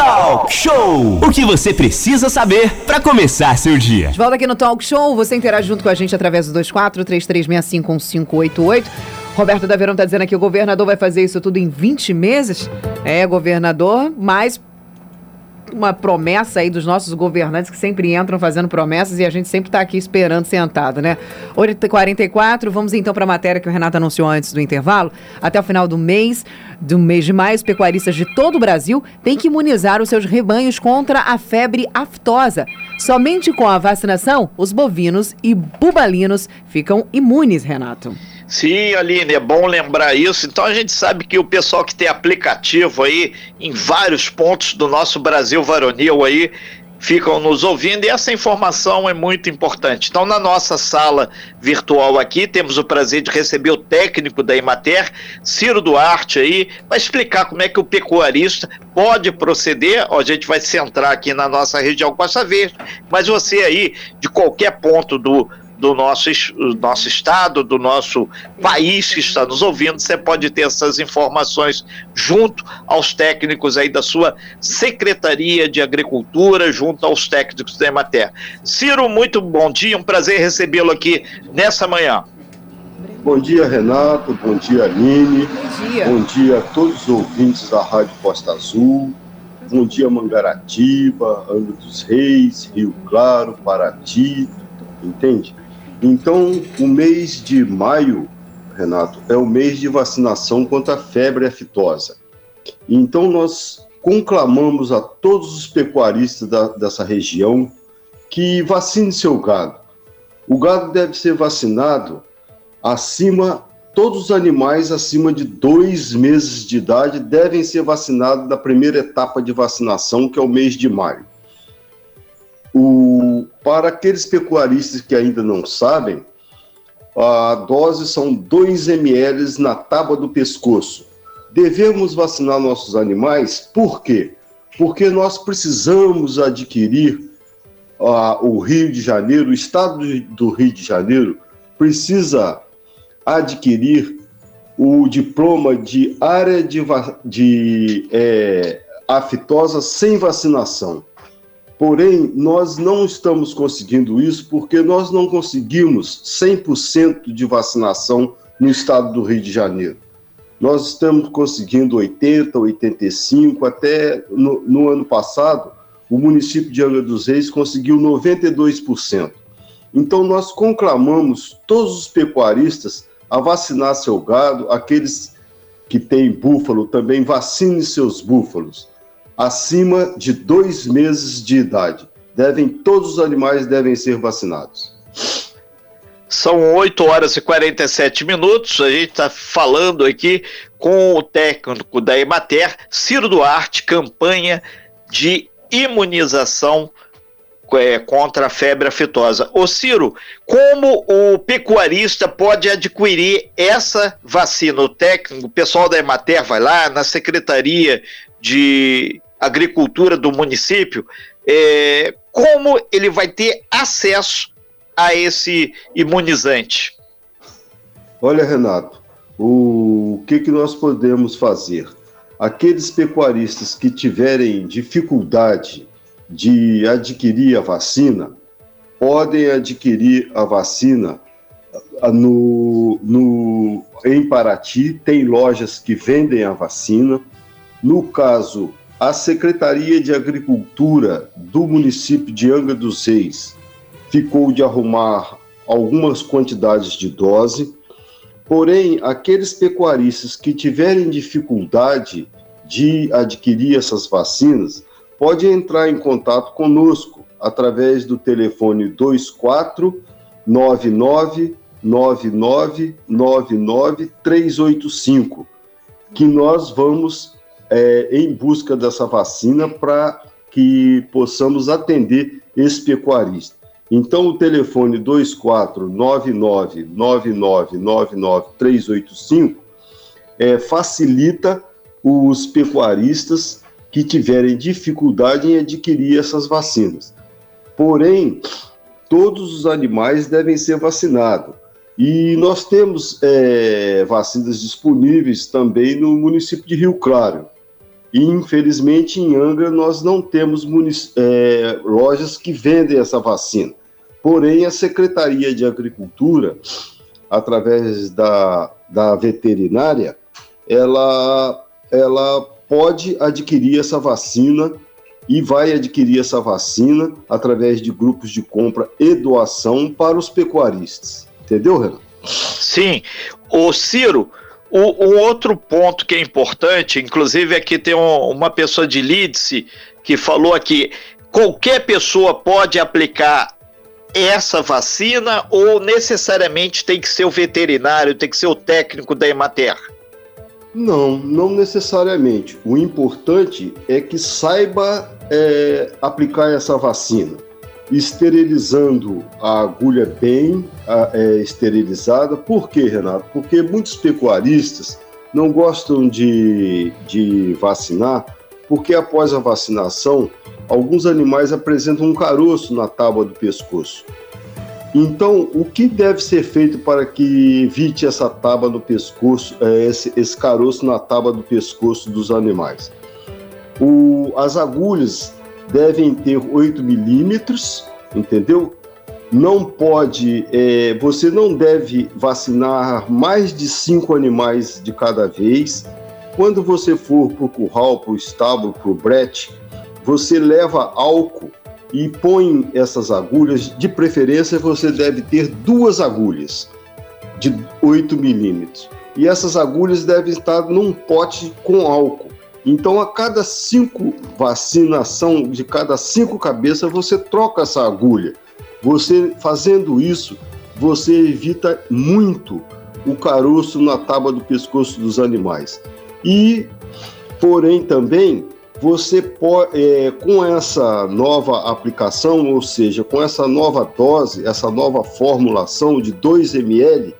Talk Show! O que você precisa saber para começar seu dia. De volta aqui no Talk Show, você interage junto com a gente através do 24 33651588. Roberto da Verão tá dizendo aqui, o governador vai fazer isso tudo em 20 meses? É, governador, mas uma promessa aí dos nossos governantes que sempre entram fazendo promessas e a gente sempre está aqui esperando sentado, né? 8h44, vamos então para a matéria que o Renato anunciou antes do intervalo. Até o final do mês, do mês de maio, os pecuaristas de todo o Brasil têm que imunizar os seus rebanhos contra a febre aftosa. Somente com a vacinação, os bovinos e bubalinos ficam imunes, Renato. Sim, Aline, é bom lembrar isso. Então a gente sabe que o pessoal que tem aplicativo aí em vários pontos do nosso Brasil varonil aí ficam nos ouvindo e essa informação é muito importante. Então, na nossa sala virtual aqui, temos o prazer de receber o técnico da Imater, Ciro Duarte aí, vai explicar como é que o pecuarista pode proceder. Ó, a gente vai centrar aqui na nossa região Costa Verde, mas você aí, de qualquer ponto do do nosso, nosso estado, do nosso país que está nos ouvindo, você pode ter essas informações junto aos técnicos aí da sua Secretaria de Agricultura, junto aos técnicos da Emater. Ciro, muito bom dia, um prazer recebê-lo aqui nessa manhã. Bom dia, Renato. Bom dia, Aline. Bom dia. Bom dia a todos os ouvintes da Rádio Costa Azul. Bom dia, Mangaratiba, Angra dos Reis, Rio Claro, Paraty, entende? Então, o mês de maio, Renato, é o mês de vacinação contra a febre aftosa. Então, nós conclamamos a todos os pecuaristas da, dessa região que vacine seu gado. O gado deve ser vacinado acima, todos os animais acima de dois meses de idade devem ser vacinados da primeira etapa de vacinação, que é o mês de maio. O, para aqueles pecuaristas que ainda não sabem, a dose são 2 ml na tábua do pescoço. Devemos vacinar nossos animais, por quê? Porque nós precisamos adquirir uh, o Rio de Janeiro, o estado do Rio de Janeiro precisa adquirir o diploma de área de, de é, aftosa sem vacinação. Porém, nós não estamos conseguindo isso porque nós não conseguimos 100% de vacinação no estado do Rio de Janeiro. Nós estamos conseguindo 80, 85, até no, no ano passado, o município de Angra dos Reis conseguiu 92%. Então, nós conclamamos todos os pecuaristas a vacinar seu gado, aqueles que têm búfalo também vacinem seus búfalos acima de dois meses de idade. Devem, todos os animais devem ser vacinados. São 8 horas e 47 minutos. A gente está falando aqui com o técnico da Emater, Ciro Duarte, campanha de imunização é, contra a febre aftosa. Ô Ciro, como o pecuarista pode adquirir essa vacina? O técnico, o pessoal da Emater vai lá na Secretaria de agricultura do município, é, como ele vai ter acesso a esse imunizante? Olha, Renato, o que, que nós podemos fazer? Aqueles pecuaristas que tiverem dificuldade de adquirir a vacina, podem adquirir a vacina no, no, em Paraty, tem lojas que vendem a vacina. No caso a Secretaria de Agricultura do município de Angra dos Reis ficou de arrumar algumas quantidades de dose, porém, aqueles pecuaristas que tiverem dificuldade de adquirir essas vacinas, pode entrar em contato conosco através do telefone 2499 9999 385, que nós vamos é, em busca dessa vacina para que possamos atender esse pecuarista. Então, o telefone 249999999385 é, facilita os pecuaristas que tiverem dificuldade em adquirir essas vacinas. Porém, todos os animais devem ser vacinados. E nós temos é, vacinas disponíveis também no município de Rio Claro. E, infelizmente, em Angra, nós não temos é, lojas que vendem essa vacina. Porém, a Secretaria de Agricultura, através da, da veterinária, ela, ela pode adquirir essa vacina e vai adquirir essa vacina através de grupos de compra e doação para os pecuaristas. Entendeu, Renan? Sim. O Ciro, o, outro ponto que é importante, inclusive aqui tem um, uma pessoa de Lídice que falou aqui, qualquer pessoa pode aplicar essa vacina ou necessariamente tem que ser o veterinário, tem que ser o técnico da Emater? Não, não necessariamente. O importante é que saiba é, aplicar essa vacina esterilizando a agulha bem é, esterilizada. Por quê, Renato? Porque muitos pecuaristas não gostam de, de vacinar, porque após a vacinação, alguns animais apresentam um caroço na tábua do pescoço. Então, o que deve ser feito para que evite essa tábua no pescoço, é, esse, esse caroço na tábua do pescoço dos animais? O, as agulhas devem ter 8 milímetros, entendeu? Não pode, é, você não deve vacinar mais de cinco animais de cada vez. Quando você for para o curral, para o estábulo, para o brete, você leva álcool e põe essas agulhas. De preferência, você deve ter duas agulhas de 8 milímetros. E essas agulhas devem estar num pote com álcool. Então, a cada cinco vacinação, de cada cinco cabeças, você troca essa agulha. Você fazendo isso, você evita muito o caroço na tábua do pescoço dos animais. E, porém, também você pode, é, com essa nova aplicação, ou seja, com essa nova dose, essa nova formulação de 2 ml,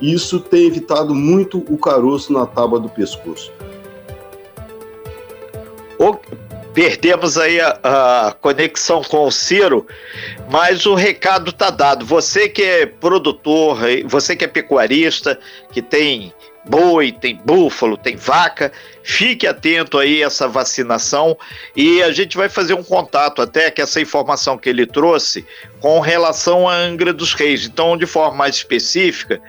isso tem evitado muito o caroço na tábua do pescoço perdemos aí a, a, conexão com o Ciro, mas o recado está dado. Você que é produtor, você que é pecuarista, que tem boi, tem búfalo, tem vaca. Fique atento aí a essa vacinação e a gente vai fazer um contato até que essa informação que ele trouxe com relação à Angra dos Reis. Então, de forma mais específica,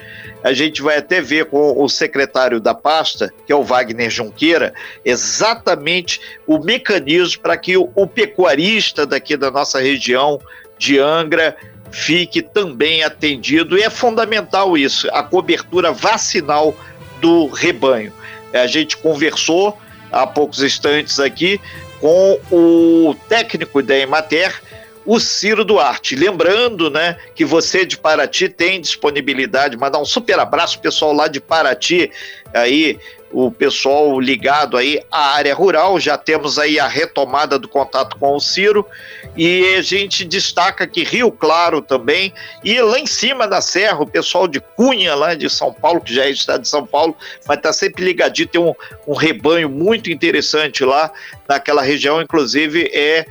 a gente vai até ver com o secretário da pasta, que é o Wagner Junqueira, exatamente o mecanismo para que o, pecuarista daqui da nossa região de Angra fique também atendido. E é fundamental isso, a cobertura vacinal do rebanho. A gente conversou há poucos instantes aqui com o técnico da Emater, o Ciro Duarte. Lembrando, né, que você de Paraty tem disponibilidade, mandar um super abraço pessoal lá de Paraty, aí o pessoal ligado aí à área rural, já temos aí a retomada do contato com o Ciro. E a gente destaca que Rio Claro também. E lá em cima da serra o pessoal de Cunha lá de São Paulo, que já é estado de São Paulo, mas está sempre ligadinho, tem um, um rebanho muito interessante lá naquela região, inclusive é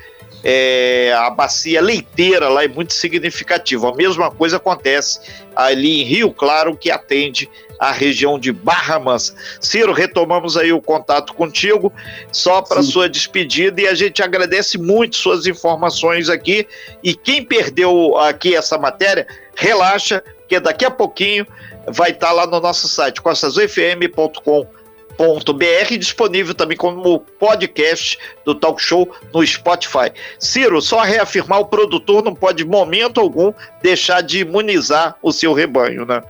é, a bacia leiteira lá é muito significativa. A mesma coisa acontece ali em Rio Claro, que atende a região de Barra Mansa. Ciro, retomamos aí o contato contigo, só para sua despedida, e a gente agradece muito suas informações aqui. E quem perdeu aqui essa matéria, relaxa, porque daqui a pouquinho vai estar tá lá no nosso site, costasufm.com.br disponível também como podcast do Talk Show no Spotify. Ciro, só reafirmar, o produtor não pode, de momento algum, deixar de imunizar o seu rebanho, né?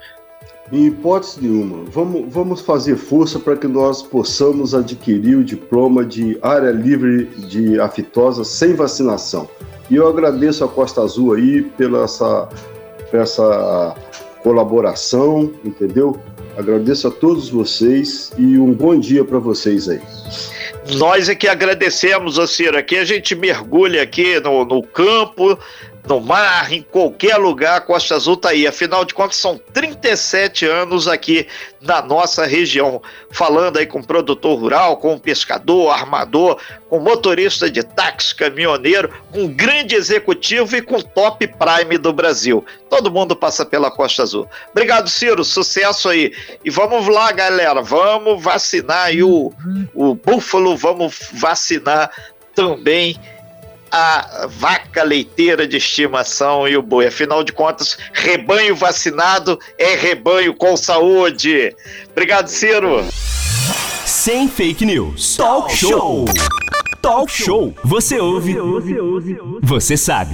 Em hipótese nenhuma, vamos, vamos fazer força para que nós possamos adquirir o diploma de área livre de aftosa sem vacinação. E eu agradeço a Costa Azul aí pela essa, essa colaboração, entendeu? Agradeço a todos vocês e um bom dia para vocês aí. Nós é que agradecemos, Ciro. Aqui a gente mergulha aqui no, no campo, no mar, em qualquer lugar, Costa Azul está aí. Afinal de contas, são 37 anos aqui na nossa região, falando aí com produtor rural, com pescador, armador, com motorista de táxi, caminhoneiro, um grande executivo e com top prime do Brasil. Todo mundo passa pela Costa Azul. Obrigado, Ciro, sucesso aí. E vamos lá, galera, vamos vacinar aí o, o búfalo, vamos vacinar também a vaca leiteira de estimação e o boi. Afinal de contas, rebanho vacinado é rebanho com saúde. Obrigado, Ciro. Sem fake news. Talk show. Talk show. Você ouve. Você sabe.